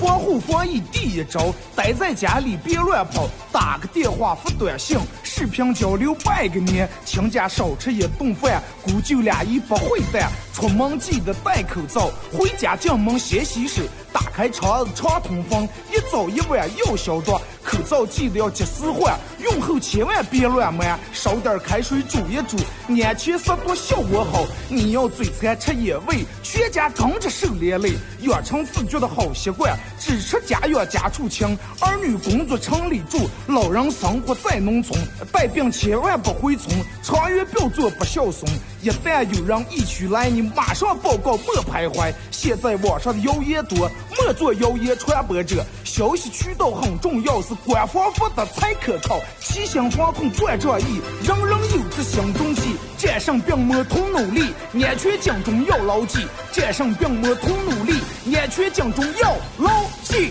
防护防疫第一招，待在家里别乱跑，打个电话发短信，视频交流拜个年，亲家少吃一顿饭，姑舅俩一不会淡。出门记得戴口罩，回家进门先洗手，打开窗子常通风，一早一晚要消毒。口罩记得要及时换，用后千万别乱买，烧点开水煮一煮，安全消毒效果好。你要嘴馋吃野味，全家跟着受连累，养成自觉的好习惯，只吃家养家畜清。儿女工作城里住，老人生活在农村，带病千万不回村，长远不要做不孝顺。一旦有人疫区来，你马上报告，莫徘徊。现在网上的谣言多，莫做谣言传播者。消息渠道很重要，是官方发的才可靠。齐心防控断仗义，人人有责心中记。战胜病魔同努力，安全警钟要牢记。战胜病魔同努力，安全警钟要牢记。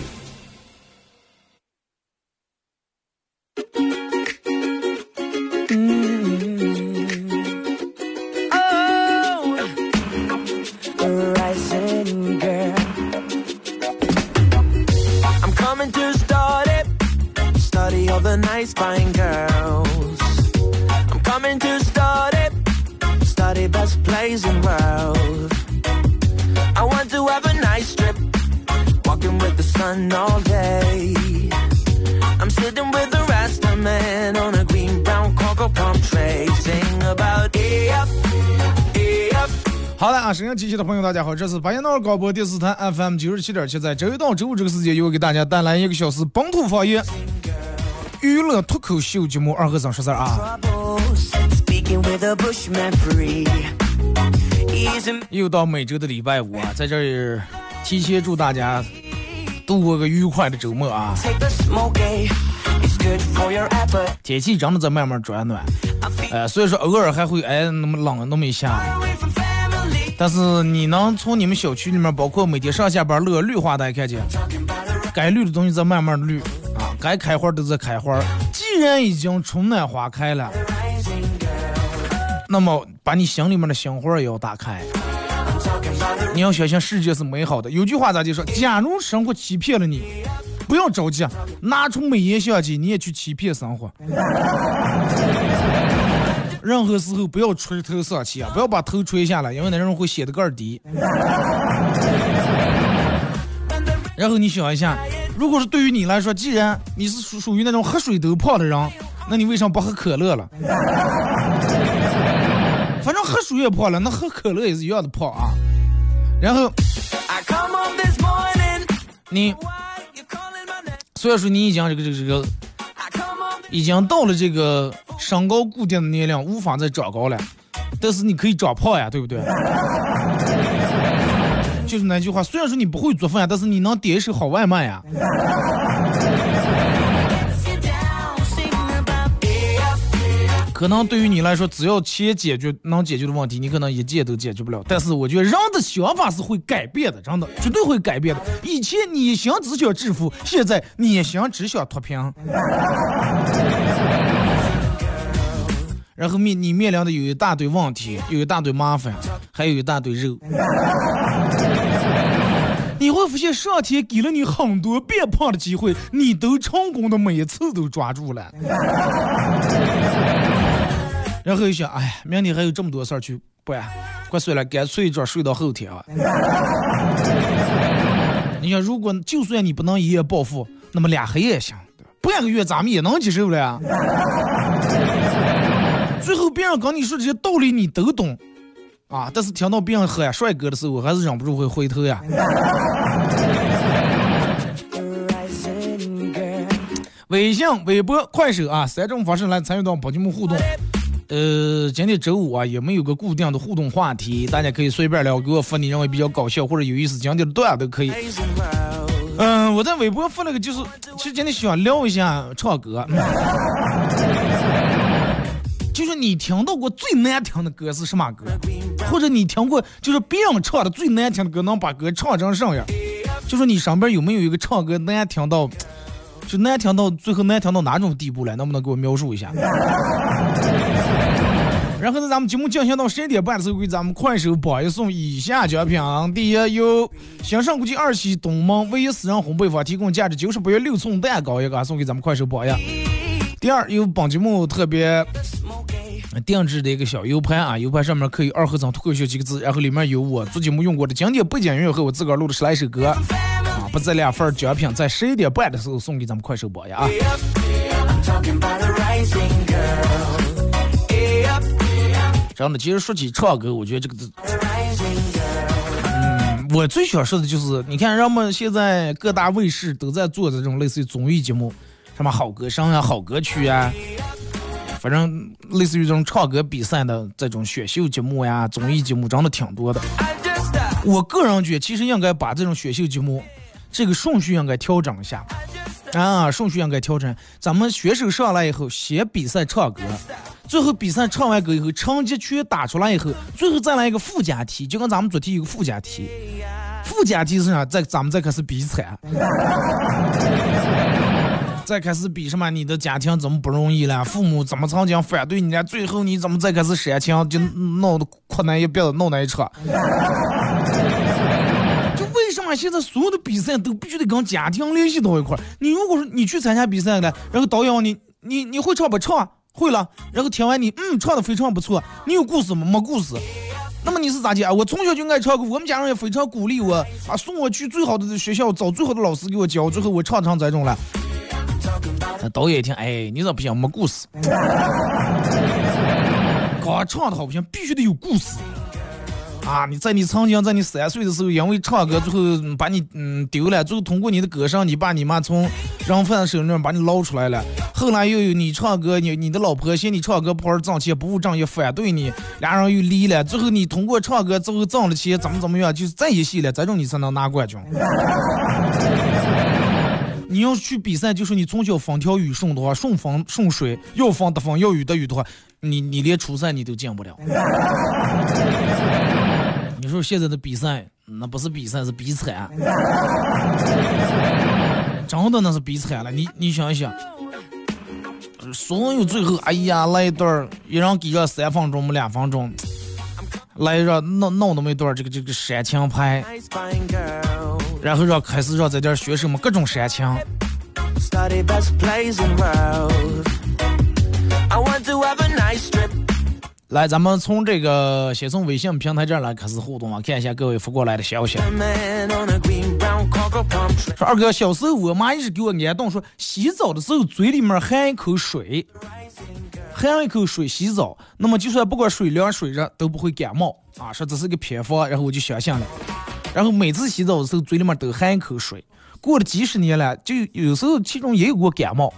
广播电视台 FM 九十七点七，在周一到周五这个时间，又给大家带来一个小时本土方言娱乐脱口秀节目《二和尚说事儿》啊。又到每周的礼拜五啊，在这儿提前祝大家度过个愉快的周末啊！天气真的在慢慢转暖，呃，所以说偶尔还会哎那么冷那么一下，但是你能从你们小区里面，包括每天上下班路绿化带看见，该绿的东西在慢慢绿啊，该开花都在开花。既然已经春暖花开了，那么把你心里面的心花也要打开。你要相信世界是美好的。有句话咋就说？假如生活欺骗了你，不要着急，拿出美颜相机，你也去欺骗生活。任何时候不要垂头丧气啊！不要把头垂下来，因为那人会显得个儿低。然后你想一下，如果是对于你来说，既然你是属属于那种喝水都胖的人，那你为什么不喝可乐了？反正喝水也胖了，那喝可乐也是一样的胖啊。然后.你?虽然说你已经这个这个这个.已经到了这个身高固定的年龄，无法再长高了，但是你可以长胖呀，对不对？就是那句话，虽然说你不会做饭，但是你能点一手好外卖呀。可能对于你来说，只要钱解决能解决的问题，你可能一件都解决不了。但是我觉得人的想法是会改变的，真的绝对会改变的。以前你想只想致富，现在你想只想脱贫。然后面你面临的有一大堆问题，有一大堆麻烦，还有一大堆肉。你会发现上天给了你很多变胖的机会，你都成功的每一次都抓住了。然后一想，哎，明天还有这么多事儿去办，快睡了，干脆一觉睡到后天啊。你想，如果就算你不能一夜暴富，那么俩黑也行，半个月咱们也能接受了呀。最后别人跟你说这些道理你都懂，啊，但是听到别人喝呀帅哥的时候，还是忍不住会回头呀。微信、微博、快手啊，三种方式来参与到宝节目互动。呃，今天周五啊，也没有个固定的互动话题，大家可以随便聊，给我发你认为比较搞笑或者有意思讲点的段都可以。嗯，我在微博发了个，就是其实今天想聊一下唱歌，就是你听到过最难听的歌是什么歌，或者你听过就是别人唱的最难听的歌，能把歌唱成什么样？就说你身边有没有一个唱歌难听到？就难听到最后难听到哪种地步了？能不能给我描述一下？然后呢咱们节目进行到十一点半的时候，给咱们快手榜一送以下奖品：第一，由兴盛国际二期东盟唯一私人烘焙坊提供价值九十八元六寸蛋糕一个，送给咱们快手榜一；第二，有本节目特别定制的一个小 U 盘啊，U 盘上面可以二合成脱口秀几个字，然后里面有我做节目用过的经典背景音乐和我自个儿录的十来首歌啊。不这两份奖品在十一点半的时候送给咱们快手榜呀啊！真的，其实说起唱歌，我觉得这个字，嗯，我最想说的就是，你看，人们现在各大卫视都在做的这种类似于综艺节目，什么好歌声啊、好歌曲啊，反正类似于这种唱歌比赛的这种选秀节目呀、综艺节目，真的挺多的。我个人觉得，其实应该把这种选秀节目。这个顺序应该调整一下啊，顺序应该调整。咱们选手上来以后，先比赛唱歌，最后比赛唱完歌以后，成绩全打出来以后，最后再来一个附加题，就跟咱们昨天有个附加题。附加题是啥？再咱们再开始比惨，再开始比什么？你的家庭怎么不容易了？父母怎么曾经反对你了？最后你怎么再开始煽情，就闹得困难一别子闹那一场。现在所有的比赛都必须得跟家庭联系到一块儿。你如果说你去参加比赛了，然后导演你，你你会唱不唱？会了。然后听完你，嗯，唱的非常不错。你有故事吗？没故事。那么你是咋的啊？我从小就爱唱歌，我们家人也非常鼓励我啊，送我去最好的学校，找最好的老师给我教。最后我唱成这种了。那导演一听，哎，你这不行，没故事。刚唱的好不行，必须得有故事。啊！你在你曾经在你三岁的时候，因为唱歌，最后把你嗯丢了，最后通过你的歌声，你爸你妈从人贩子手里面把你捞出来了。后来又有你唱歌，你你的老婆嫌你唱歌不好挣钱，不务正业，反对你，俩人又离了。最后你通过唱歌，最后挣了钱，怎么怎么样，就是在一起了，这种你才能拿冠军。你要去比赛，就是你从小风调雨顺的话，顺风顺水，要风得风，要雨得雨的话，你你连初赛你都进不了。你说现在的比赛，那不是比赛，是比惨，真的那是比惨了。你你想一想，所有最后，哎呀，来一段一人给个三分钟么两分钟，来让弄弄那么一段这个这个煽情拍，然后让开始让在这学生们各种煽情。来，咱们从这个先从微信平台这儿来开始互动啊，看一下各位发过来的消息。说二哥，小时候我妈一直给我安顿说，洗澡的时候嘴里面含一口水，含一口水洗澡，那么就算不管水凉水热都不会感冒啊。说这是个偏方，然后我就相信了。然后每次洗澡的时候嘴里面都含一口水，过了几十年了，就有时候其中也有过感冒。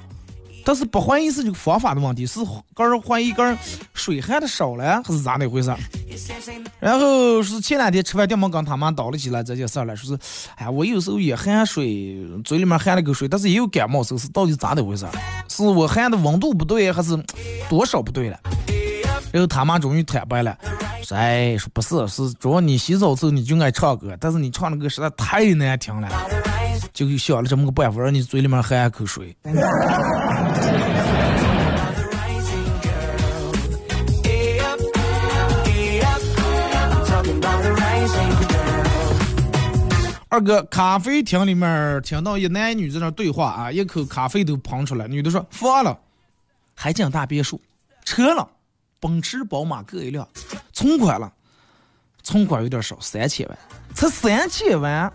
但是不怀疑是这个方法的问题，是个人怀疑个人水含的少了，还是咋的回事？然后是前两天吃饭，电门跟他妈叨了起来这件事了，说是，哎，我有时候也含水，嘴里面含了个水，但是也有感冒，是是到底咋的回事？是我含的温度不对，还是多少不对了？然后他妈终于坦白了，说，哎，说不是，是主要你洗澡时候你就爱唱歌，但是你唱的歌实在太难听了。就想了这么个办法，让你嘴里面含一口水。二哥，咖啡厅里面听到一男女在那对话啊，一口咖啡都喷出来。女的说：“房了，海景大别墅，车了，奔驰、宝马各一辆，存款了，存款有点少，三千万，才三千万。”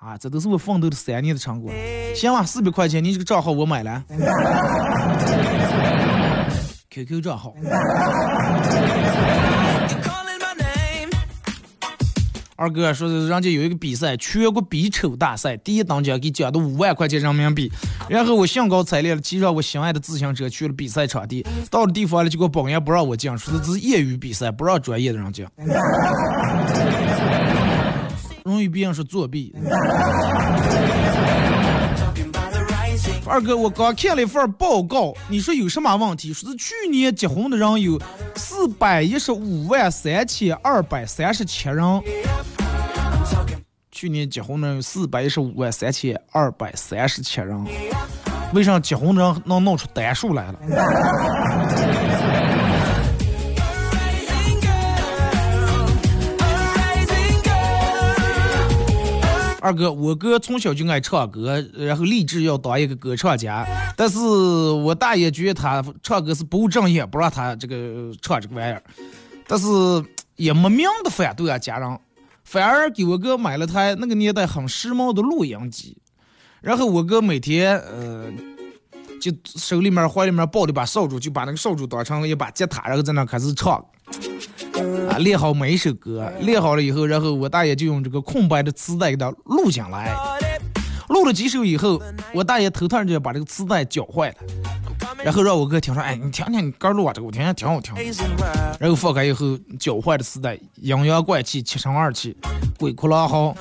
啊，这都是我奋斗的三年的成果。行了，四百块钱，你这个账号我买了。QQ 账号。二哥说的，人家有一个比赛，全国比丑大赛，第一等奖给奖的五万块钱人民币。然后我兴高采烈的骑上我心爱的自行车去了比赛场地，到了地方了，结果保安不让我进，说的这是业余比赛，不让专业的人进。容易别人说作弊。二哥，我刚看了一份报告，你说有什么问题？说是去年结婚的人有四百一十五万三千二百三十七人。去年结婚的人有四百一十五万三千二百三十七人，为啥结婚的人能弄出单数来了？二哥，我哥从小就爱唱歌，然后立志要当一个歌唱家。但是我大爷觉得他唱歌是不务正业，不让他这个唱这个玩意儿。但是也没明的反对啊，家人反而给我哥买了台那个年代很时髦的录音机。然后我哥每天呃，就手里面怀里面抱着把扫帚，就把那个扫帚当成一把吉他，然后在那开始唱。啊，练好每一首歌，练好了以后，然后我大爷就用这个空白的磁带给他录下来。录了几首以后，我大爷头疼就把这个磁带搅坏了，然后让我哥听说，哎，你听听你哥录啊，这个我听听挺好听。然后放开以后，搅坏的磁带阴阳怪气，七声二气，鬼哭狼嚎，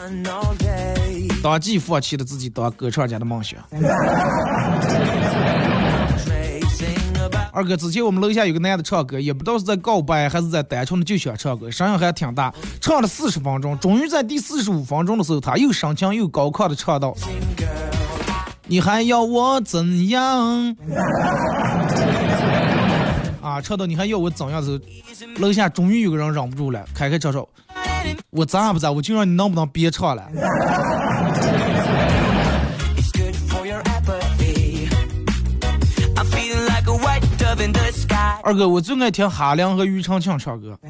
当即放弃了自己当歌唱家的梦想。二哥，之前我们楼下有个男的唱歌，也不知道是在告白还是在单纯的就想唱歌，声音还挺大，唱了四十分钟，终于在第四十五分钟的时候，他又深情又高亢的唱道：“你还要我怎样？”啊，唱到你还要我怎样的时候，楼下终于有个人忍不住了，开开唱说：“我咋不咋，我就让你能不能别唱了？”二哥，我最爱听哈良和庾澄庆唱歌。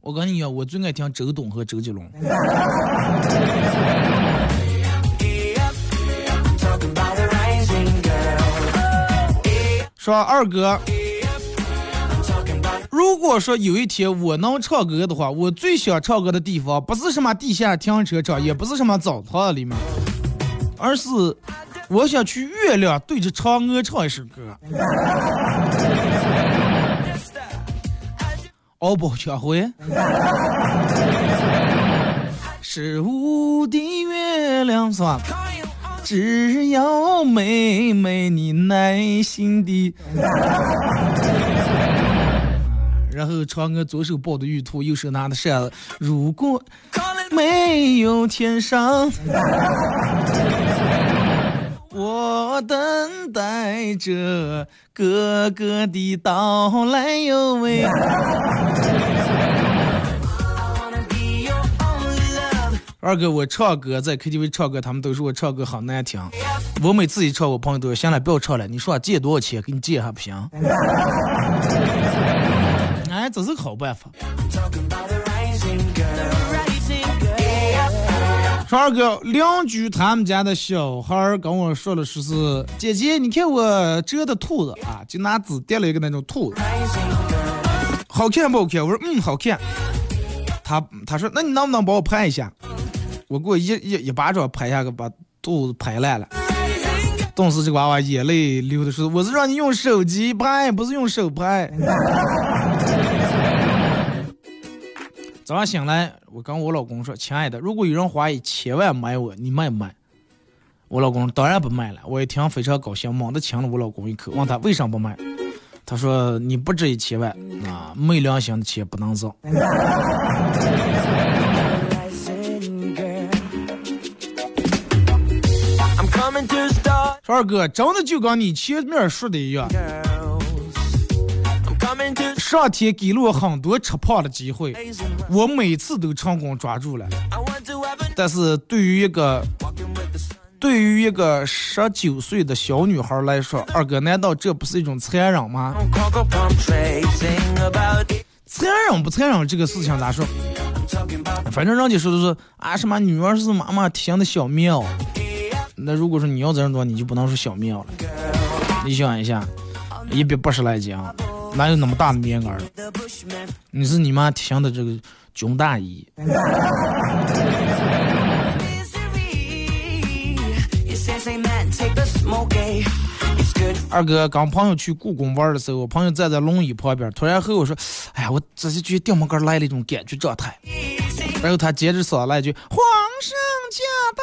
我跟你讲，我最爱听周董和周杰伦。说二哥，如果说有一天我能唱歌的话，我最想唱歌的地方不是什么地下停车场，也不是什么澡堂里面，而是。我想去月亮对着嫦娥唱一首歌。敖包抢回。是无的月亮是吧？只要妹妹你耐心的。然后嫦娥左手抱着玉兔，右手拿着扇子。如果没有天上。我等待着哥哥的到来哟喂。二哥，我唱歌在 KTV 唱歌，他们都说我唱歌好难听。我每次一唱，我朋友都说：“行了，不要唱了。”你说借多少钱？给你借还不行？哎，这是个好办法。二哥，邻居他们家的小孩跟我说了，说是姐姐，你看我折的兔子啊，就拿纸叠了一个那种兔子，好看不好看？我说嗯，好看。他他说，那你能不能帮我拍一下？我给我一一一巴掌拍下个，把兔子拍烂了。顿时这个娃娃眼泪流的是，我是让你用手机拍，不是用手拍。早上醒来，我跟我老公说：“亲爱的，如果有人花一千万买我，你卖不卖？”我老公当然不卖了。我一听非常高兴，猛地亲了我老公一口，问他为啥不卖？他说：“你不值一千万，啊，没良心的钱不能挣。” 说二哥，真的就跟你前面说的一样。上天给了我很多吃胖的机会，我每次都成功抓住了。但是对于一个对于一个十九岁的小女孩来说，二哥，难道这不是一种残忍吗？残忍不残忍？这个事情咋说？反正人家说的是啊，什么女儿是妈妈天的小棉袄。那如果说你要这样做，你就不能说小棉袄了。你想一下。一百八十来斤，哪有那么大的面儿？你是你妈体型的这个军大衣。二哥刚朋友去故宫玩的时候，我朋友站在龙椅旁边，突然和我说：“哎呀，我这是觉电门杆来了一种感觉状态。”然后他接着说了一句：“皇上驾到！”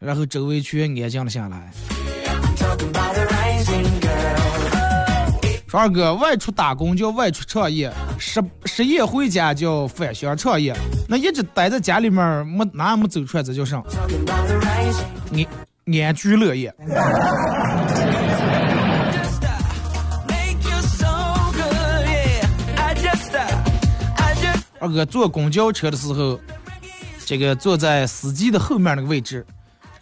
然后周围全安静了下来。说二哥外出打工叫外出创业，失失业回家叫返乡创业。那一直待在家里面没哪没走出来，这叫啥？安安居乐业。二哥坐公交车的时候，这个坐在司机的后面那个位置，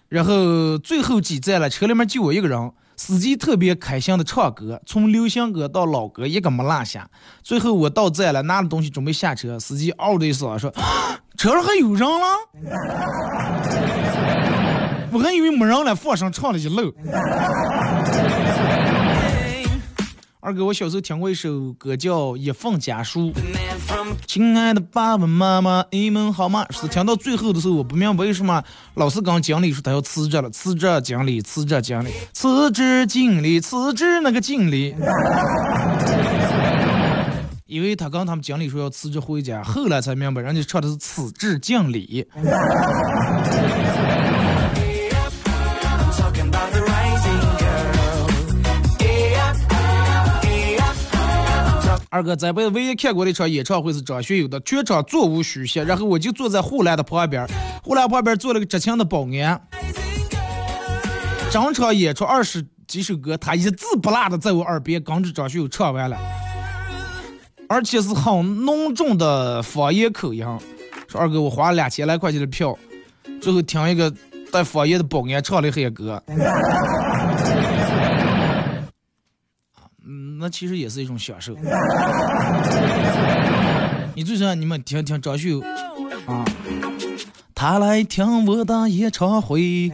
然后最后几站了，车里面就我一个人，司机特别开心的唱歌，从流行歌到老歌一个没落下。最后我到站了，拿了东西准备下车，司机嗷的一声说：“ 车上还有人了？” 我还以为没人了，放声唱了一路。二哥，我小时候听过一首歌叫《一份家书》。亲爱的爸爸妈妈，你们好吗？是听到最后的时候，我不明白为什么老是跟经理说他要辞职了，辞职经理，辞职经理，辞职经理，辞职那个经理。因为他跟他们经理说要辞职回家，后来才明白人家唱的是辞职经理。二哥在辈子唯一看过的一场演唱会是张学友的，全场座无虚席，然后我就坐在护栏的旁边，护栏旁边坐了个执勤的保安。整场演出二十几首歌，他一字不落的在我耳边跟着张学友唱完了，而且是很浓重的方言口音。说二哥，我花了两千来块钱的票，最后听一个带方言的保安唱了黑歌。那其实也是一种享受。你最喜欢你们听听张学友啊，他来听我的演唱会。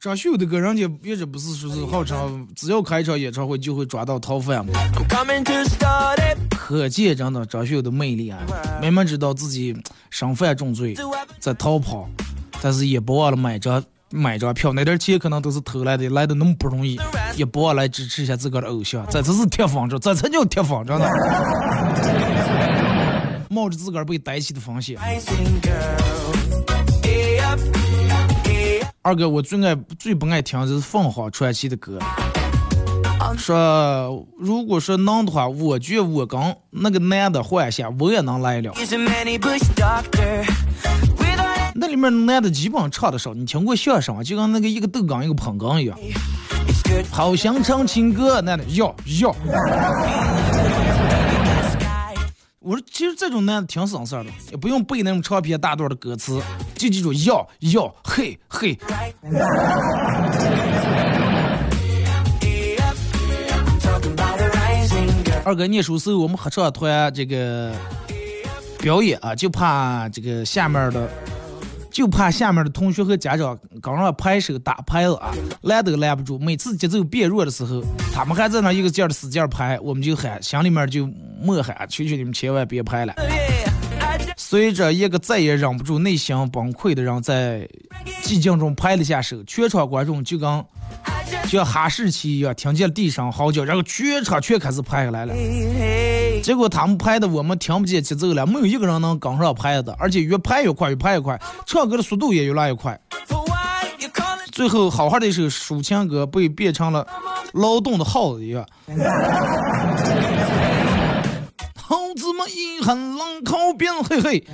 张学友的歌，人家一直不是说是号称只要开一场演唱会就会抓到逃犯吗？可见真的张学友的魅力啊！明明知道自己身犯重罪在逃跑，但是也不忘了买张。买张票，那点钱可能都是偷来的，来的那么不容易，也不忘来支持一下自个的偶像，这才是铁风筝，这才叫铁风筝呢。冒着自个儿被逮起的风险。二哥，我最爱最不爱听的是凤凰传奇的歌。说，如果说能的话，我觉得我跟那个男的换一下，我也能来了。那里面男的基本上唱的少，你听过相声吗？就跟那个一个豆缸一个捧缸一样。好想唱情歌，男的要要。我说，其实这种男的挺省事儿的，也不用背那种长篇大段的歌词，就记住要要嘿嘿。二哥念书时候，我们合唱团这个表演啊，就怕这个下面的。就怕下面的同学和家长刚上拍手打拍子啊，拦都拦不住。每次节奏变弱的时候，他们还在那一个劲儿的使劲拍，我们就喊，心里面就默喊：求求你们千万别拍了。随着一个再也忍不住、内心崩溃的人在寂静中拍了下手，全场观众就跟像哈士奇一样，听见了地上嚎叫，然后全场全开始拍下来了。结果他们拍的我们听不见节奏了，没有一个人能跟上拍的，而且越拍越快，越拍越快，唱歌的速度也越来越快。最后，好好的一首抒情歌被变成了劳动的耗子一样。猴子们一喊狼口边嘿嘿。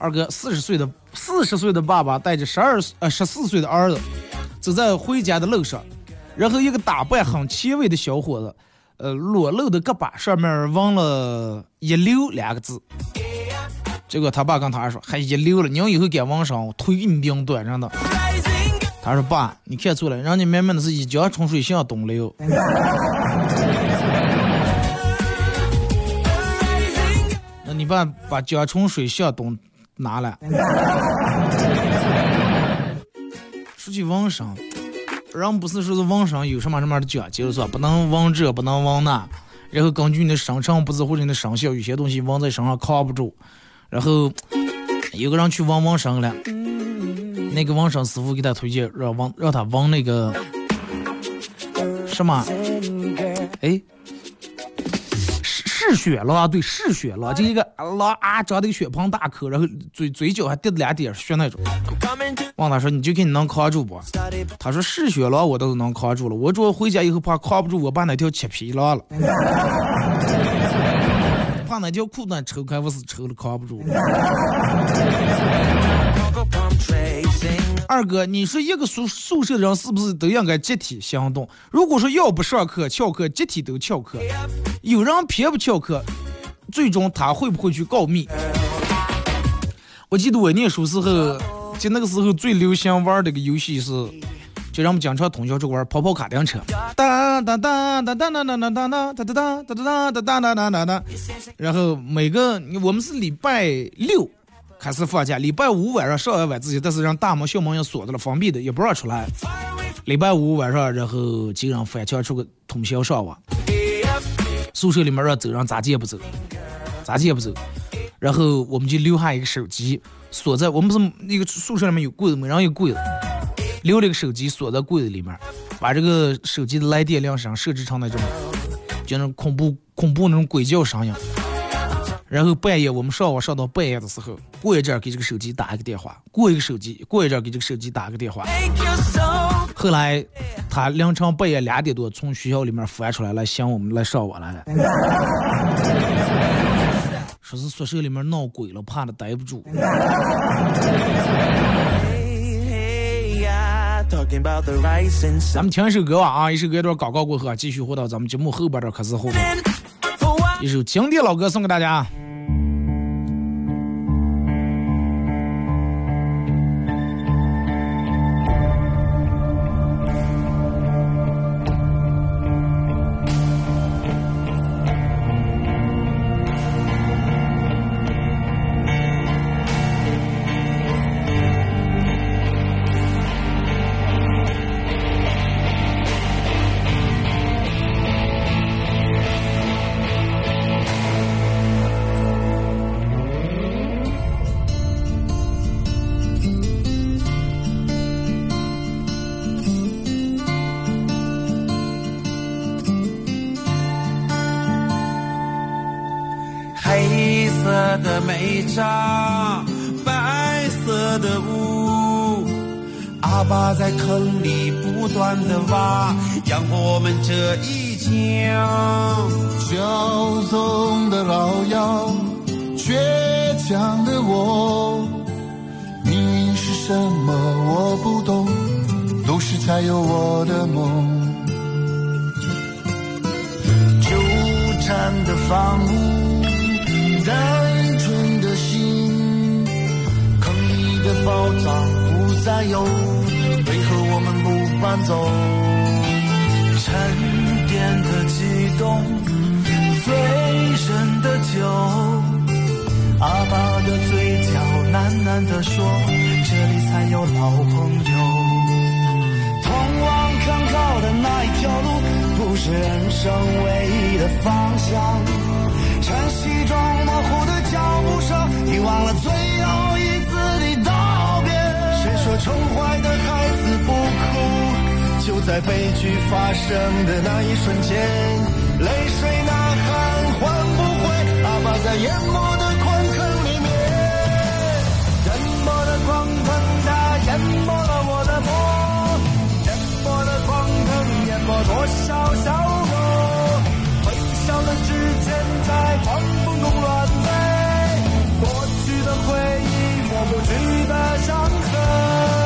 二哥四十岁的四十岁的爸爸带着十二呃十四岁的儿子走在回家的路上，然后一个打扮很前卫的小伙子，呃裸露的胳膊上面纹了“一溜”两个字。结果他爸跟他说：“还一溜了，你要以后敢纹上，腿给你拧断，真的。”他说爸，你看错了，人家明明的是一江春水向东流。那你爸把江春水向东拿了。说起网上，人不是说是网上有什么什么的讲究是吧？不能纹这，不能纹那，然后根据你的生辰八字或者你的生肖，有些东西纹在身上扛不住。然后有个人去纹纹身了。那个纹身师傅给他推荐，让纹让他纹那个什么？哎，嗜嗜血了，对，嗜血狼，就一个狼啊，长的个血盆大口，然后嘴嘴角还滴了两点血那种。问他说：“你就看你能扛住不？”他说：“嗜血狼我都能扛住了，我主要回家以后怕扛不住，我把那条切皮了了，怕那条裤子抽开，我是抽了扛不住。”二哥，你说一个宿宿舍的人是不是都应该集体行动？如果说要不上课翘课，集体都翘课，有人偏不翘课，最终他会不会去告密？我记得我念书时候，就那个时候最流行玩这个游戏是，就让我们经常通宵去玩跑跑卡丁车，哒哒哒哒哒哒哒哒哒哒哒哒哒哒哒哒哒哒哒，然后每个我们是礼拜六。开始放假，礼拜五晚上上完晚自习，但是让大门小门也锁着了，封闭的也不让出来。礼拜五晚上，然后就让翻墙出个通宵上网。宿舍里面让走，让咋接不走？咋接不走？然后我们就留下一个手机，锁在我们不是那个宿舍里面有柜子，每人有柜子，留了个手机锁在柜子里面，把这个手机的来电铃声设置成那种，就那种恐怖恐怖那种鬼叫声音。然后半夜我们上网上到半夜的时候，过一阵给这个手机打一个电话，过一个手机，过一阵给这个手机打一个电话。后来他凌晨半夜两点多从学校里面翻出来来，想我们来上网来了，说是宿舍里面闹鬼了，怕他待不住。咱们听一首歌吧啊，一首歌一段广告过后，继续回到咱们节目后边这开始后边。一首经典老歌送给大家。难得说，这里才有老朋友。通往康桥的那一条路，不是人生唯一的方向。晨曦中模糊的脚步声，遗忘了最后一次的道别。谁说宠坏的孩子不哭？就在悲剧发生的那一瞬间，泪水呐喊唤不回阿爸在淹没的。狂欢它淹没了我的梦淹没了狂腾淹没多少笑容微笑的纸钱在狂风中乱飞？过去的回忆抹不去的伤痕。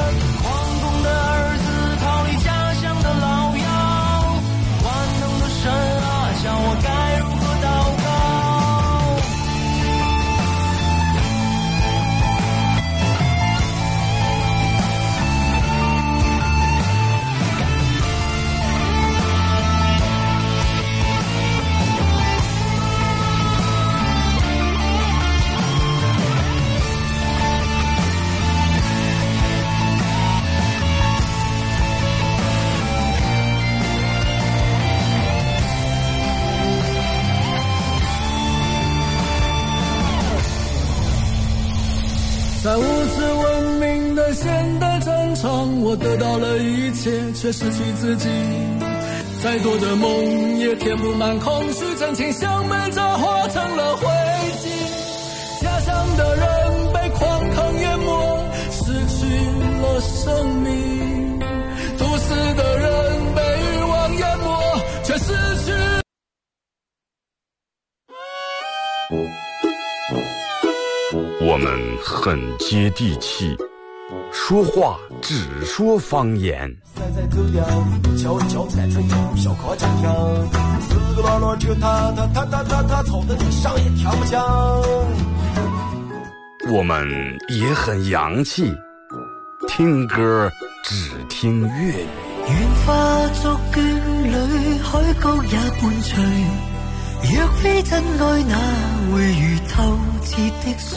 在物质文明的现代战场，我得到了一切，却失去自己。再多的梦也填不满空虚，真情像煤渣化成了灰烬。家乡的人被矿坑淹没，失去了生命。都市的人很接地气，说话只说方言。我们也很洋气，听歌只听粤语。愿化作眷侣，海角也伴隨。若非真愛，哪会如透徹的水？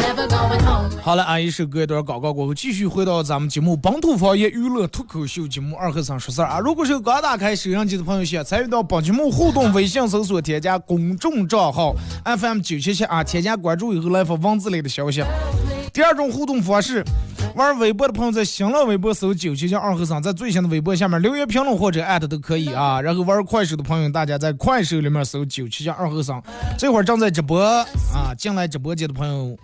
好了，俺一首歌一段广告过后，继续回到咱们节目《本土方言娱乐脱口秀》节目二和三说事儿啊。如果是刚打开收音机的朋友，想参与到本节目互动，微信搜索添加公众账号 FM 九七七啊，添加关注以后来发文字类的消息。第二种互动方式，玩微博的朋友在新浪微博搜九七七二和尚，在最新的微博下面留言评论或者艾特都可以啊。然后玩快手的朋友，大家在快手里面搜九七七二和尚，这会儿正在直播啊。进来直播间的朋友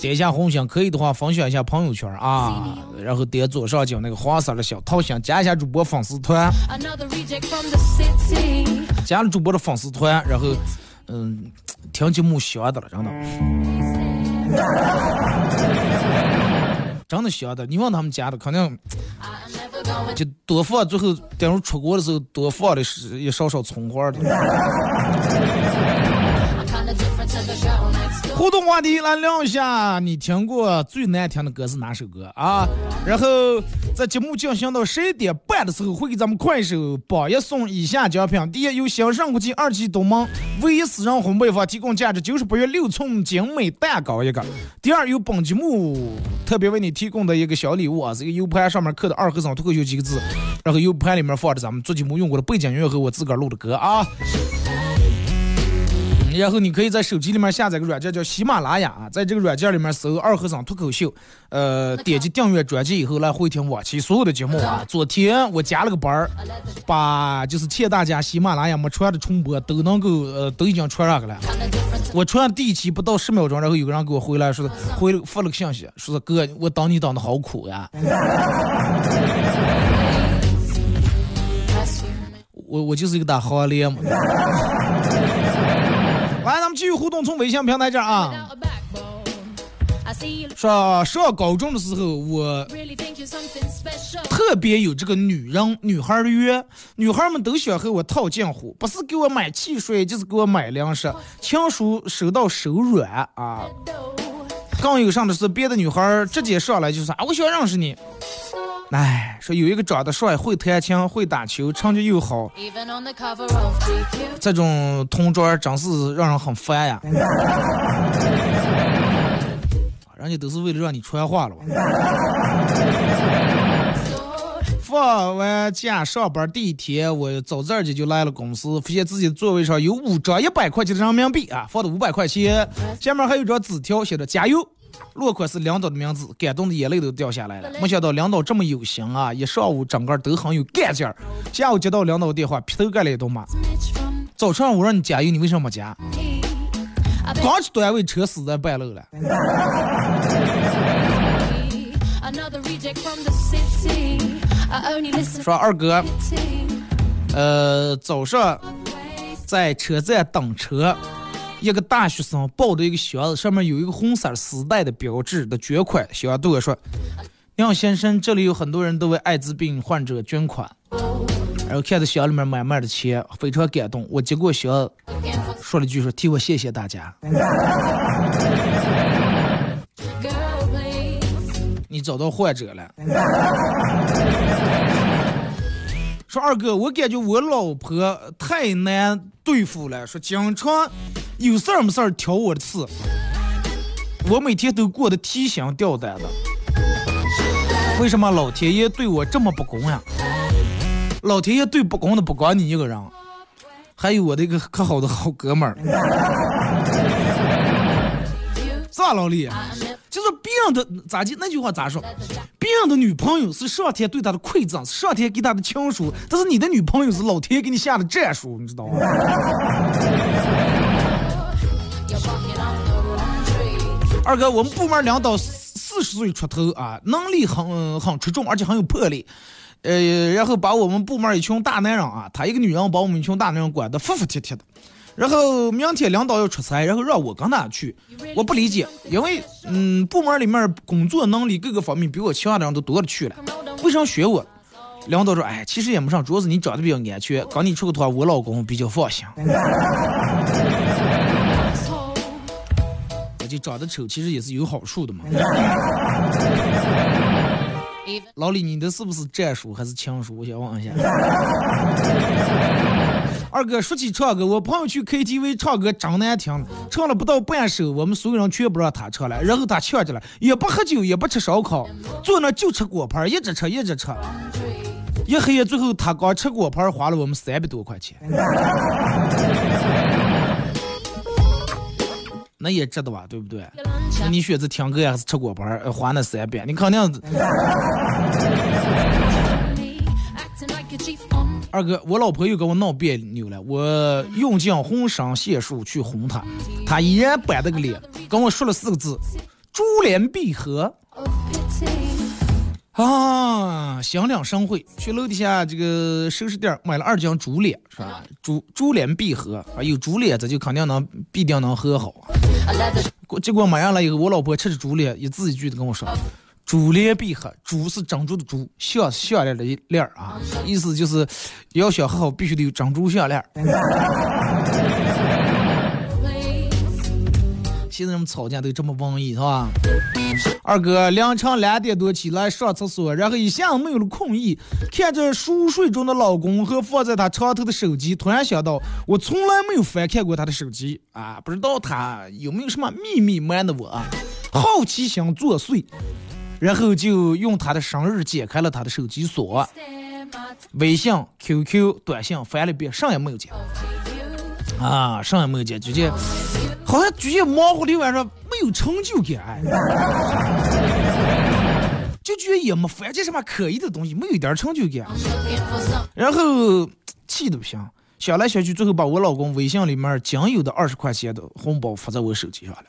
点一下红心，可以的话分享一下朋友圈啊，然后点左上角那个黄色的小桃心，加一下主播粉丝团，加了主播的粉丝团，然后嗯，听节目香的了，真的。真的香的，你问他们家的，肯定就多放，最后等会出锅的时候多放的是一勺勺葱花的。互动话题来聊一下，你听过最难听的歌是哪首歌啊？然后在节目进行到十一点半的时候，会给咱们快手榜一送以下奖品：第一，由新上国际二期东门唯一私人烘焙坊提供价值九十八元六寸精美蛋糕一个；第二，由本节目特别为你提供的一个小礼物啊，这个 U 盘上面刻的“二和尚脱口秀”几个字，然后 U 盘里面放着咱们做节目用过的背景音乐和我自个儿录的歌啊。然后你可以在手机里面下载个软件叫喜马拉雅，在这个软件里面搜“二和尚脱口秀”，呃，点击订阅专辑以后来回听往期所有的节目啊。昨天我加了个班儿，把就是欠大家喜马拉雅没传的重播都能够呃都已经传上去了。我传第一期不到十秒钟，然后有个人给我回来说回了发了个信息，说是哥我等你等的好苦呀。我我就是一个打行列嘛。继续互动，从微信平台这儿啊。You 上上高中的时候，我.特别有这个女人女孩儿的约，女孩们都想和我套近乎，不是给我买汽水，就是给我买零食，情书收到手软啊。更有甚的是，别的女孩直接上来就是啊，我想认识你。哎，说有一个长得帅、会弹琴、会打球、成绩又好.这种同桌真是让人很烦呀。人家都是为了让你传话了吧？放完假上班第一天，我早自儿就就来了公司，发现自己的座位上有五张一百块钱的人民币啊，放的五百块钱，下面还有张纸条，写着加油。落款是领导的名字，感动的眼泪都掉下来了。没想到领导这么有心啊，一上午整个都很有干劲儿。下午接到领导电话，劈头盖脸都骂。早上我让你加油，你为什么没加？刚去单位车死在半路了。说二哥，呃，早上在车站等车，一个大学生抱着一个箱子，上面有一个红色丝带的标志的捐款箱，对我说：“你好先生，这里有很多人都为艾滋病患者捐款。”然后看着箱里面满满的钱，非常感动。我接过箱，说了句说：“替我谢谢大家。”你找到患者了。说二哥，我感觉我老婆太难对付了，说经常有事儿没事儿挑我的刺，我每天都过得提心吊胆的。为什么老天爷对我这么不公呀？老天爷对不公的不光你一个人，还有我的一个可好的好哥们儿。咋老李？就是别人的咋地？那句话咋说？别人的女朋友是上天对他的馈赠，上天给他的情书，但是你的女朋友是老天给你下的战书，你知道吗？二哥，我们部门领导四十岁出头啊，能力很很出众，而且很有魄力。呃，然后把我们部门一群大男人啊，他一个女人把我们一群大男人管得服服帖帖的。然后明天领导要出差，然后让我跟他去，我不理解，因为嗯，部门里面工作能力各个方面比我强的人都多了去了，为啥选我？领导说，哎，其实也没啥，主要是你长得比较安全，跟你出个团，我老公比较放心。我就长得丑，其实也是有好处的嘛。老李，你的是不是战术还是情书？我想问一下。二哥说起唱歌，我朋友去 KTV 唱歌真难听，唱了不到半首，我们所有人全不让他唱了，然后他呛着了，也不喝酒，也不吃烧烤，坐那就吃果盘，一直吃一直吃，一黑夜最后他光吃果盘花了我们三百多块钱，那也值得吧，对不对？那你选择听歌还是吃果盘？花那三百，你肯定。二哥，我老婆又跟我闹别扭了，我用尽浑身解数去哄她，她依然板着个脸，跟我说了四个字：珠联璧合。啊，心领神会，去楼底下这个首饰店买了二斤珠链，是吧？珠珠联璧合啊，有珠链子就肯定能必定能和好。结果买上来以后，我老婆吃着珠链，一字一句的跟我说。珠联璧合，珠是珍珠的珠，项是项链的链儿啊，意思就是要想和好，必须得有珍珠项链。现在人们吵架都这么文艺是吧？二哥凌晨两点多起来上厕所，然后一下子没有了困意，看着熟睡中的老公和放在他床头的手机，突然想到我从来没有翻看过他的手机啊，不知道他有没有什么秘密瞒着我啊？好奇心作祟。然后就用他的生日解开了他的手机锁，微信、QQ、短信翻了一遍，啥也没有见，啊，啥也没有见，直接好像直接忙活了一晚上，没有成就感，就觉得也没发现什么可疑的东西，没有一点成就感，然后气的不行，想来想去，最后把我老公微信里面仅有的二十块钱的红包发在我手机上了。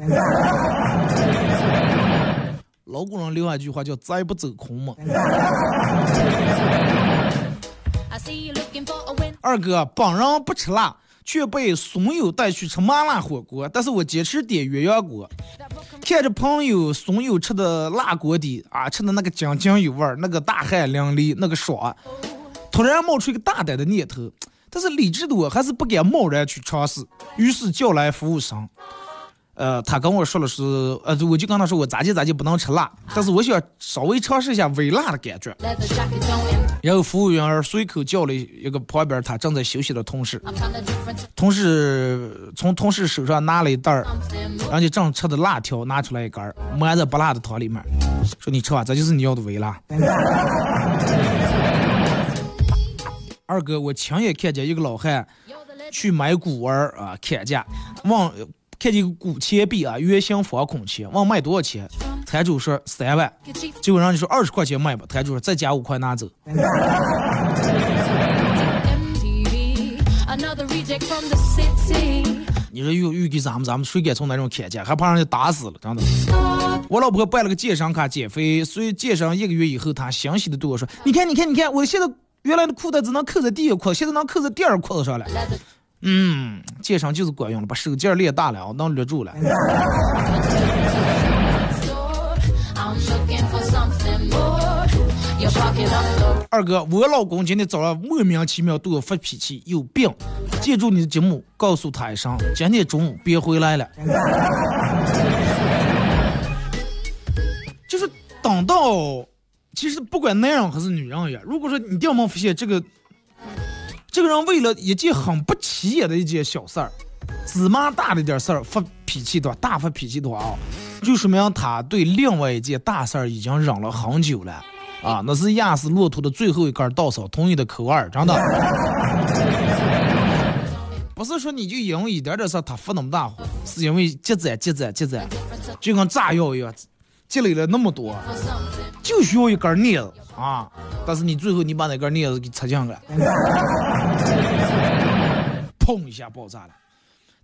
老古人留下一句话叫“贼不走空”嘛。二哥本人不吃辣，却被损友带去吃麻辣火锅，但是我坚持点鸳鸯锅。看着朋友损友吃的辣锅底啊，吃的那个津津有味儿，那个大汗淋漓，那个爽，突然冒出一个大胆的念头，但是理智的我还是不敢贸然去尝试，于是叫来服务生。呃，他跟我说了是，呃，我就跟他说我咋地咋地不能吃辣，但是我想稍微尝试一下微辣的感觉。然后服务员随口叫了一个旁边他正在休息的同事，同事从同事手上拿了一袋儿，人家正吃的辣条拿出来一根儿，在不辣的汤里面，说你吃吧，这就是你要的微辣。二哥，我亲眼看见一个老汉去买古玩儿啊，砍价，问看见个古钱币啊，圆形方孔钱，问卖多少钱？摊主说三万，结果人家说二十块钱卖吧，摊主说再加五块拿走。你说又又给咱们咱们谁敢从那种砍价，还怕人家打死了，真的。我老婆办了个健身卡减肥，所以健身一个月以后，她欣喜的对我说：“你看，你看，你看，我现在原来的裤子只能扣在第一裤，现在能扣在第二裤子上了。”嗯，健身就是管用了，把手劲练大了，能捋住了。二哥，我老公今天早上莫名其妙对我发脾气，有病。记住你的节目，告诉他一声，今天中午别回来了。就是等到，其实不管男人还是女人呀，如果说你掉没发现这个，这个人为了一件很不起眼的一件小事儿，芝麻大的点事儿发脾气的话，大发脾气的话啊，就说明他对另外一件大事儿已经忍了很久了。啊，那是压死骆驼的最后一根稻草，同意的口二，真的。不是说你就因为一点点事他发那么大火，是因为积攒积攒积攒，就跟炸药一样，积累了那么多，就需要一根镊子啊！但是你最后你把那根镊子给插进来，砰一下爆炸了。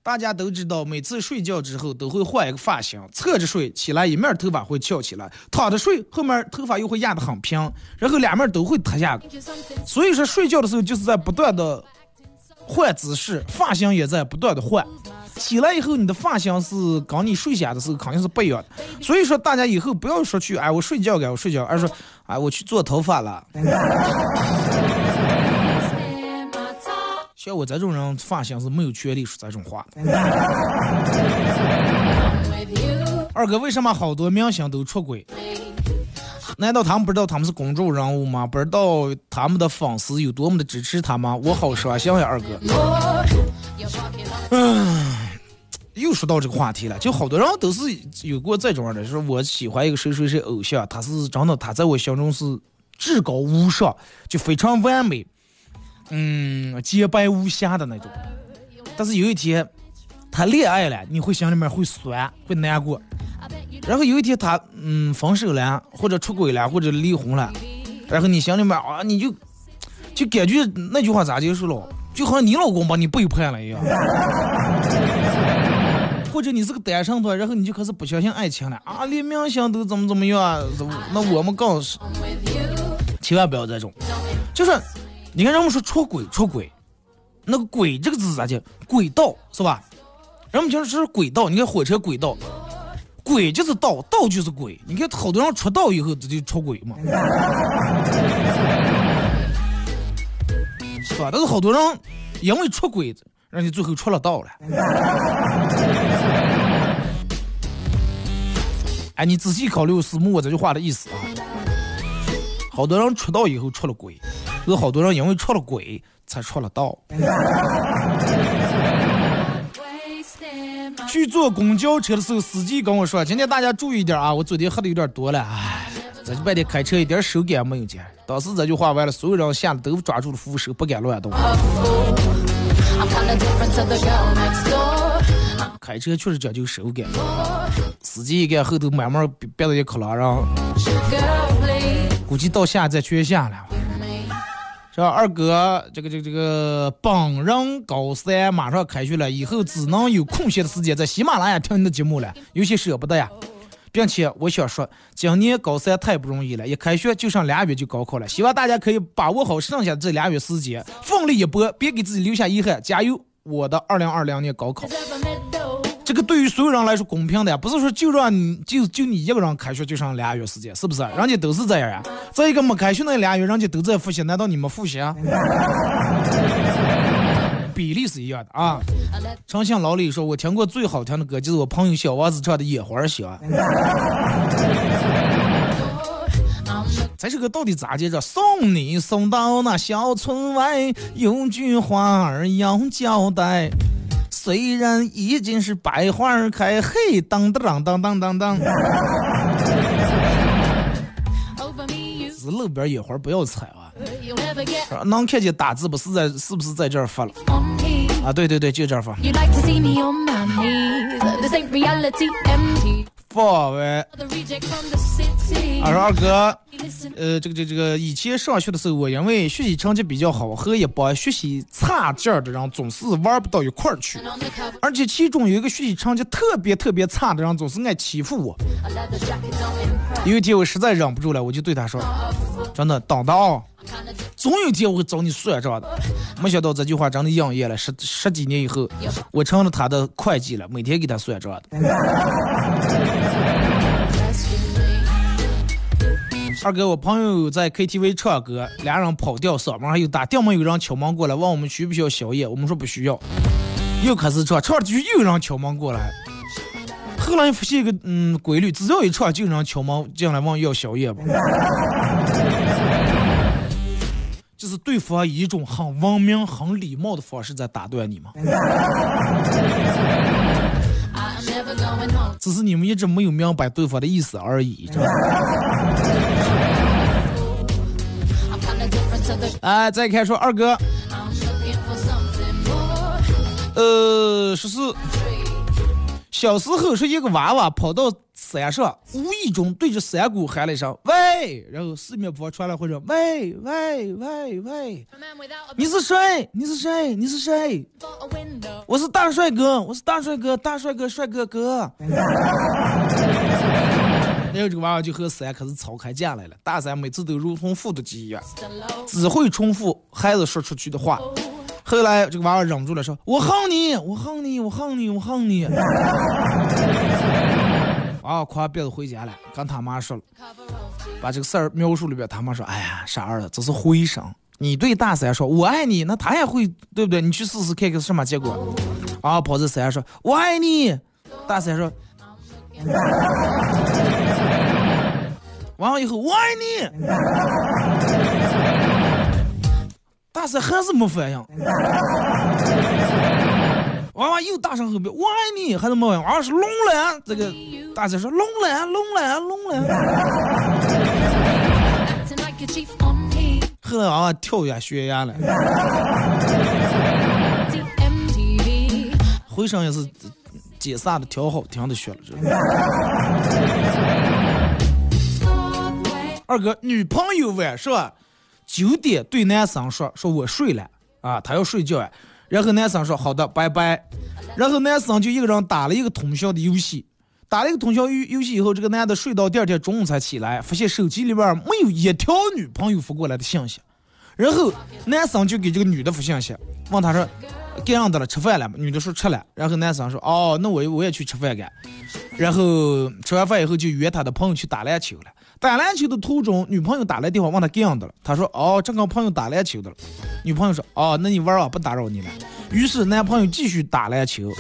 大家都知道，每次睡觉之后都会换一个发型，侧着睡起来一面头发会翘起来，躺着睡后面头发又会压得很平，然后两面都会塌下。所以说睡觉的时候就是在不断的换姿势，发型也在不断的换。起来以后，你的发型是跟你睡下的时候肯定是不一样的。所以说，大家以后不要说去哎我睡觉该我睡觉，而是说哎我去做头发了。像我这种人，发型是没有权利说这种话的。二哥，为什么好多明星都出轨？难道他们不知道他们是公众人物吗？不知道他们的粉丝有多么的支持他吗？我好伤心呀，二哥。嗯，又说到这个话题了，就好多人都是有过这种的，说我喜欢一个谁谁谁偶像，他是真的，他在我心中是至高无上，就非常完美。嗯，洁白无瑕的那种。但是有一天，他恋爱了，你会心里面会酸，会难过。然后有一天他嗯分手了，或者出轨了，或者离婚了，然后你心里面啊，你就就感觉那句话咋结束了？就好像你老公把你背叛了一样。或者你是个单身的，然后你就开始不相信爱情了啊！连明星都怎么怎么样啊？那我们更是，千万不要这种，就是。你看，人们说出轨，出轨，那个“轨”这个字咋叫？轨道是吧？人们经常说轨道，你看火车轨道，轨就是道，道就是轨。你看好多人出道以后，这就出轨嘛，是吧？但是好多人因为出轨，让你最后出了道了。哎，你仔细考虑思慕我这句话的意思啊。好多人出道以后出了轨。有好多人因为出了轨才出了道。去坐公交车的时候，司机跟我说：“今天大家注意点啊，我昨天喝的有点多了，唉，这半天开车一点手感没有见。”当时这句话完了，所有人吓得都抓住了扶手，不敢乱动。开车确实讲究手感，司机一看后头慢慢别到一克拉，然后估计到下再全下了。是吧，二哥，这个这个这个本人高三马上开学了，以后只能有空闲的时间在喜马拉雅听你的节目了，有些舍不得呀。并且我想说，今年高三太不容易了，一开学就剩俩月就高考了，希望大家可以把握好剩下这俩月时间，奋力一搏，别给自己留下遗憾，加油！我的二零二零年高考，这个对于所有人来说公平的，不是说就让你就就你一个人开学就剩俩月时间，是不是？人家都是这样呀。再一个没开学那俩月，人家都在复习，难道你没复习啊？比例是一样的啊。长信老李说：“我听过最好听的歌，就是我朋友小王子唱的《野花香》。”这首歌到底咋接着？送你送到那小村外，有句话儿要交代。虽然已经是百花开，嘿，当当当当当当。是路边野花不要采啊！能看见打字不是在，是不是在这儿发了啊？对对对，就这儿发。二十二哥。呃，这个这这个，以前上学的时候，我因为学习成绩比较好，和一帮学习差劲儿的人总是玩不到一块儿去，而且其中有一个学习成绩特别特别差的人，总是爱欺负我。有一天我实在忍不住了，我就对他说：“真的，等到，总有一天我会找你算账的。”没想到这句话真的应验了，十十几年以后，我成了他的会计了，每天给他算账的。二哥，我朋友在 KTV 唱歌，俩人跑调，嗓门还有打，电门有人敲门过来问我们需不需要宵夜，我们说不需要。又开始唱，唱着就又有人敲门过来。后来发现一个嗯规律，只要一唱就有人敲门进来问要宵夜吧。就是对方以一种很文明、很礼貌的方式在打断你嘛。只是你们一直没有明白对方的意思而已。知道吧哎，再看说二哥，呃，说是小时候是一个娃娃跑到山上，无意中对着山谷喊了一声“喂”，然后四面八方传来回声“喂喂喂喂你是谁？你是谁？你是谁？我是大帅哥，我是大帅哥，大帅哥，帅哥哥。然后这个娃娃就和三开始吵开架来了。大三每次都如同复读机一样，只会重复孩子说出去的话。后来这个娃娃忍不住了，说：“我恨你，我恨你，我恨你，我恨你。”娃娃挎辫子回家了，跟他妈说了，把这个事儿描述里边。他妈说：“哎呀，傻儿子，这是回声。你对大三说‘我爱你’，那他也会，对不对？你去试试看看是什么结果。”啊，跑到山上说：“我爱你。”大三说：“ 完了以后，我爱你。”大山还是没反应。娃娃又大声吼道：“我爱你！”还是没反应。娃娃是聋了，这个大山说：“聋了，聋了，聋了。”后来娃娃跳下悬崖了，回声也是解散的调好听的学了。二哥，女朋友晚上九点对男生说：“说我睡了啊，他要睡觉啊。”然后男生说：“好的，拜拜。”然后男生就一个人打了一个通宵的游戏，打了一个通宵游游戏以后，这个男的睡到第二天中午才起来，发现手机里边没有一条女朋友发过来的信息。然后男生就给这个女的发信息，问她说：“干样的了？吃饭了吗？”女的说：“吃了。”然后男生说：“哦，那我我也去吃饭干。”然后吃完饭以后就约他的朋友去打篮球了。打篮球的途中，女朋友打来电话问他干样的了。他说：“哦，正跟朋友打篮球的了。”女朋友说：“哦，那你玩啊，不打扰你了。”于是男朋友继续打篮球。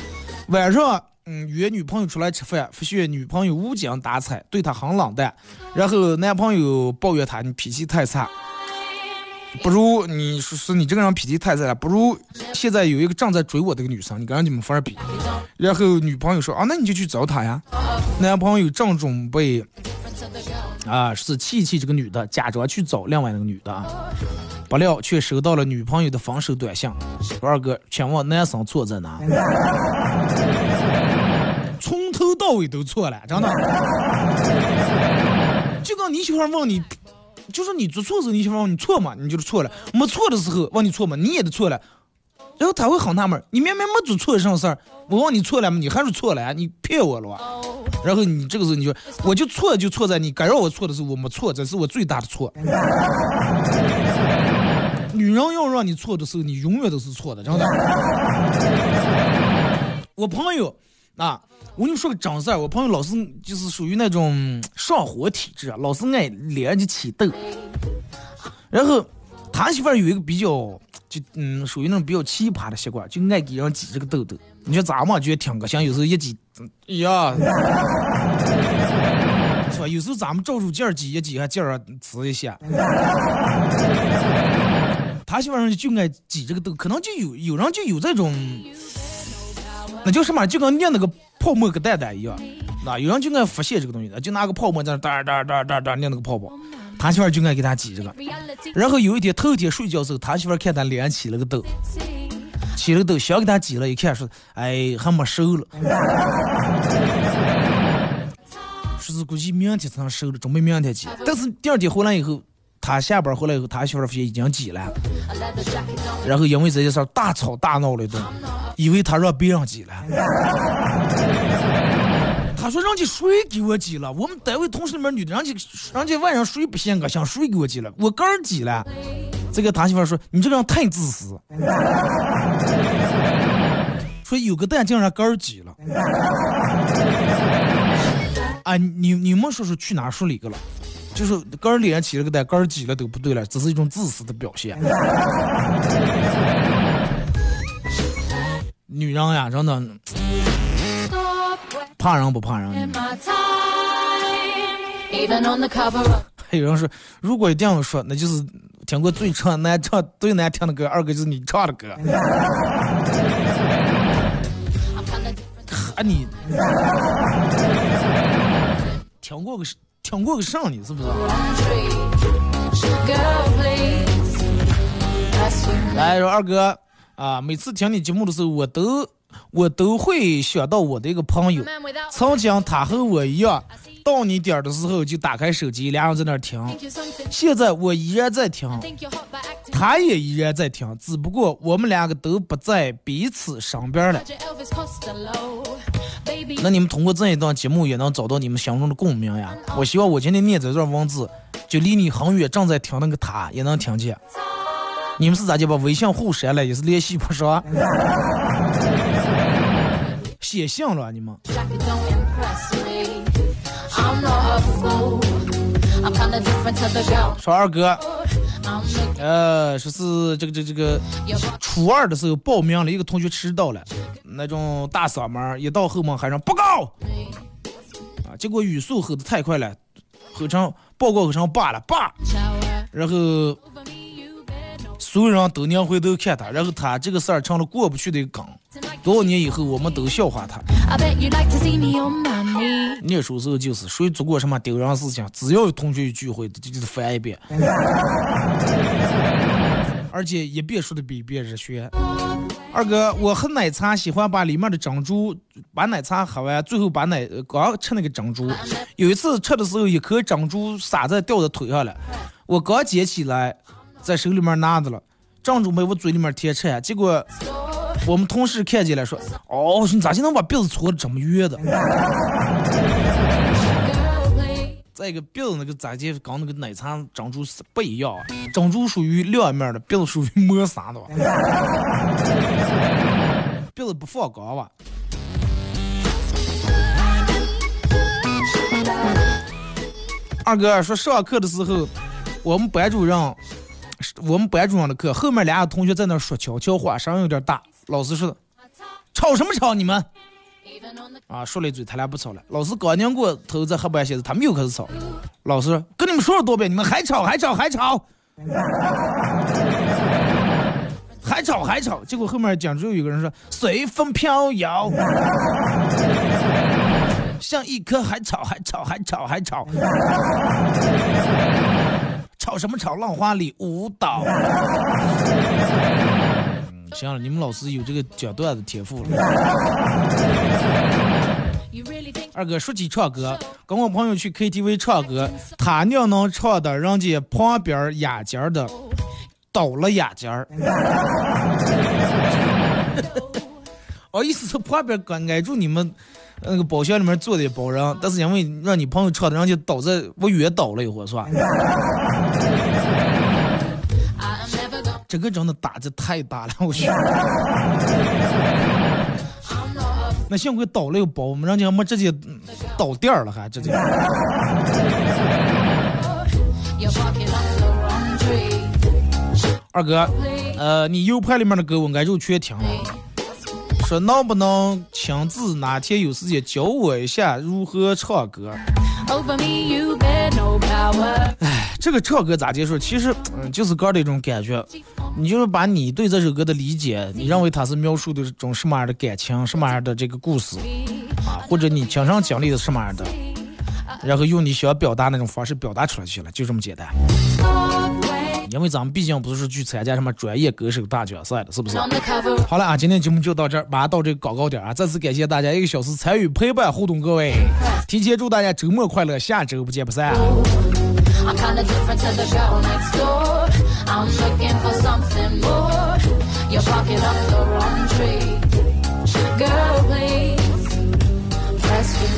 晚上，嗯，约女朋友出来吃饭，发现女朋友无精打采，对他很冷淡。然后男朋友抱怨他：“你脾气太差。”不如你说是你这个人脾气太差了，不如现在有一个正在追我的一个女生，你跟人家没法比。然后女朋友说啊，那你就去找她呀。男朋友正准备啊是气气这个女的，假装去找另外那个女的啊，不料却收到了女朋友的分手短信。我二哥，请问男生错在哪？从头到尾都错了，真的。就跟你媳妇问你。就是你做错时候，你媳妇问你错吗，你就是错了；没错的时候问你错吗，你也得错了。然后他会很纳闷，你明明没做错什么事儿，我问你错了吗？你还是错了？你骗我了吧？然后你这个时候你就，我就错就错在你该让我错的时候我没错，这是我最大的错。女人要让你错的时候，你永远都是错的，真的。我朋友啊。我跟你说个真事儿，我朋友老是就是属于那种上火体质，老是爱脸上起痘。然后他媳妇儿有一个比较就嗯属于那种比较奇葩的习惯，就爱给人挤这个痘痘。你说咱们觉得挺个像，有时候一挤，哎呀，是吧？有时候咱们照住劲儿挤一挤，还劲儿呲一下。他媳妇儿就爱挤这个痘，可能就有有人就有这种。那叫什么？就跟捏那个泡沫个蛋蛋一样，那有人就爱发泄这个东西，就拿个泡沫在那哒哒哒哒哒捏那个泡泡。他媳妇就爱给他挤这个。然后有一天头天睡觉时候，他媳妇看他脸起了个痘，起了个痘，想给他挤了，一看说，哎，还没收了，说是估计明天才能收了，准备明天挤。但是第二天回来以后，他下班回来以后，他媳妇发现已经挤了，然后因为这件事大吵大闹了一顿，以为他让别人挤了。他说：“人家谁给我挤了？我们单位同事里面女的，人家人家晚上睡不嫌个香，谁给我挤了？我个人挤了。”这个他媳妇说：“你这个人太自私。”说有个蛋竟然个人挤了。啊，你你们说说去哪说理个了？就是个人脸上起了个蛋，个人挤了都不对了，只是一种自私的表现。女人呀，真的。怕人不怕人？还有人说，如果一定要说，那就是听过最唱难唱最难听的歌，二哥就是你唱的歌。哈你，听过个听过个上你是不是？来，说二哥啊，每次听你节目的时候，我都。我都会想到我的一个朋友，曾经他和我一样，到你点儿的时候就打开手机，俩人在那儿听。现在我依然在听，他也依然在听，只不过我们两个都不在彼此身边了。那你们通过这一段节目也能找到你们心中的共鸣呀。我希望我今天念这段文字，就离你很远，正在听那个他也能听见。你们是咋就把微信互删了，也是联系不上？写信了你们？说二哥，呃，说是这个这这个初二的时候报名了一个同学迟到了，那种大嗓门，一到后门喊上报告，啊，结果语速吼的太快了，吼成报告吼成爸了爸，然后。所有人都娘回头看他，然后他这个事儿成了过不去的一个梗。多少年以后，我们都笑话他。念书时候就是谁做过什么丢人事情，只要有同学聚会，就就翻一遍，而且一遍说的比一遍热血。二哥，我喝奶茶喜欢把里面的珍珠，把奶茶喝完，最后把奶刚吃那个珍珠。有一次吃的时候，一颗珍珠撒在掉在腿上了，我刚捡起来。在手里面拿着了，正准备往嘴里面填吃，结果我们同事看见了，说：“哦，你咋就能把鼻子搓的这么圆的？” 再一个鼻子那个咋就跟那个奶茶珍珠是不一样？珍珠属于亮面的，鼻子属于磨砂的吧。鼻子不放光吧？二哥说上课的时候，我们班主任。我们班主任的课，后面两个同学在那说悄悄话，声音有点大。老师说的：“吵什么吵？你们！”啊，说了一嘴，他俩不吵了。老师刚拧过头在黑板写字，他们又开始吵。老师跟你们说了多遍，你们还吵还吵还吵，还吵 还吵。结果后面讲着有个人说：“随风飘摇，像一棵还吵还吵还吵还吵。” 吵什么吵？浪花里舞蹈。嗯，行了，你们老师有这个讲段子天赋了。二哥说起唱歌，跟我朋友去 KTV 唱歌，他娘能唱的，人家旁边雅间的倒了雅间儿。哦，意思是旁边刚挨住你们那个包厢里面坐的包人，但是因为让你朋友唱的，人家倒在我远倒了一会儿，是吧？这个真的打击太大了，我去！那幸亏倒了个包，我们人家没直接倒店了，还直接。二哥，呃，你 U 盘里面的歌我挨住全听了，说能不能亲自哪天有时间教我一下如何唱歌？哎，这个唱歌咋结束？其实，嗯，就是歌的一种感觉。你就是把你对这首歌的理解，你认为它是描述的这种什么样的感情，什么样的这个故事啊？或者你亲身经历的什么样的？然后用你想表达那种方式表达出来就行了，就这么简单。因为咱们毕竟不是去参加什么专业歌手大奖赛的，是不是？好了啊，今天节目就到这儿，马上到这个广告点啊！再次感谢大家一个小时参与陪伴互动，各位，提前祝大家周末快乐，下周不见不散。I'm kinda different to the girl next door. I'm looking for something more. You're barking up the wrong tree. Girl, please rescue me.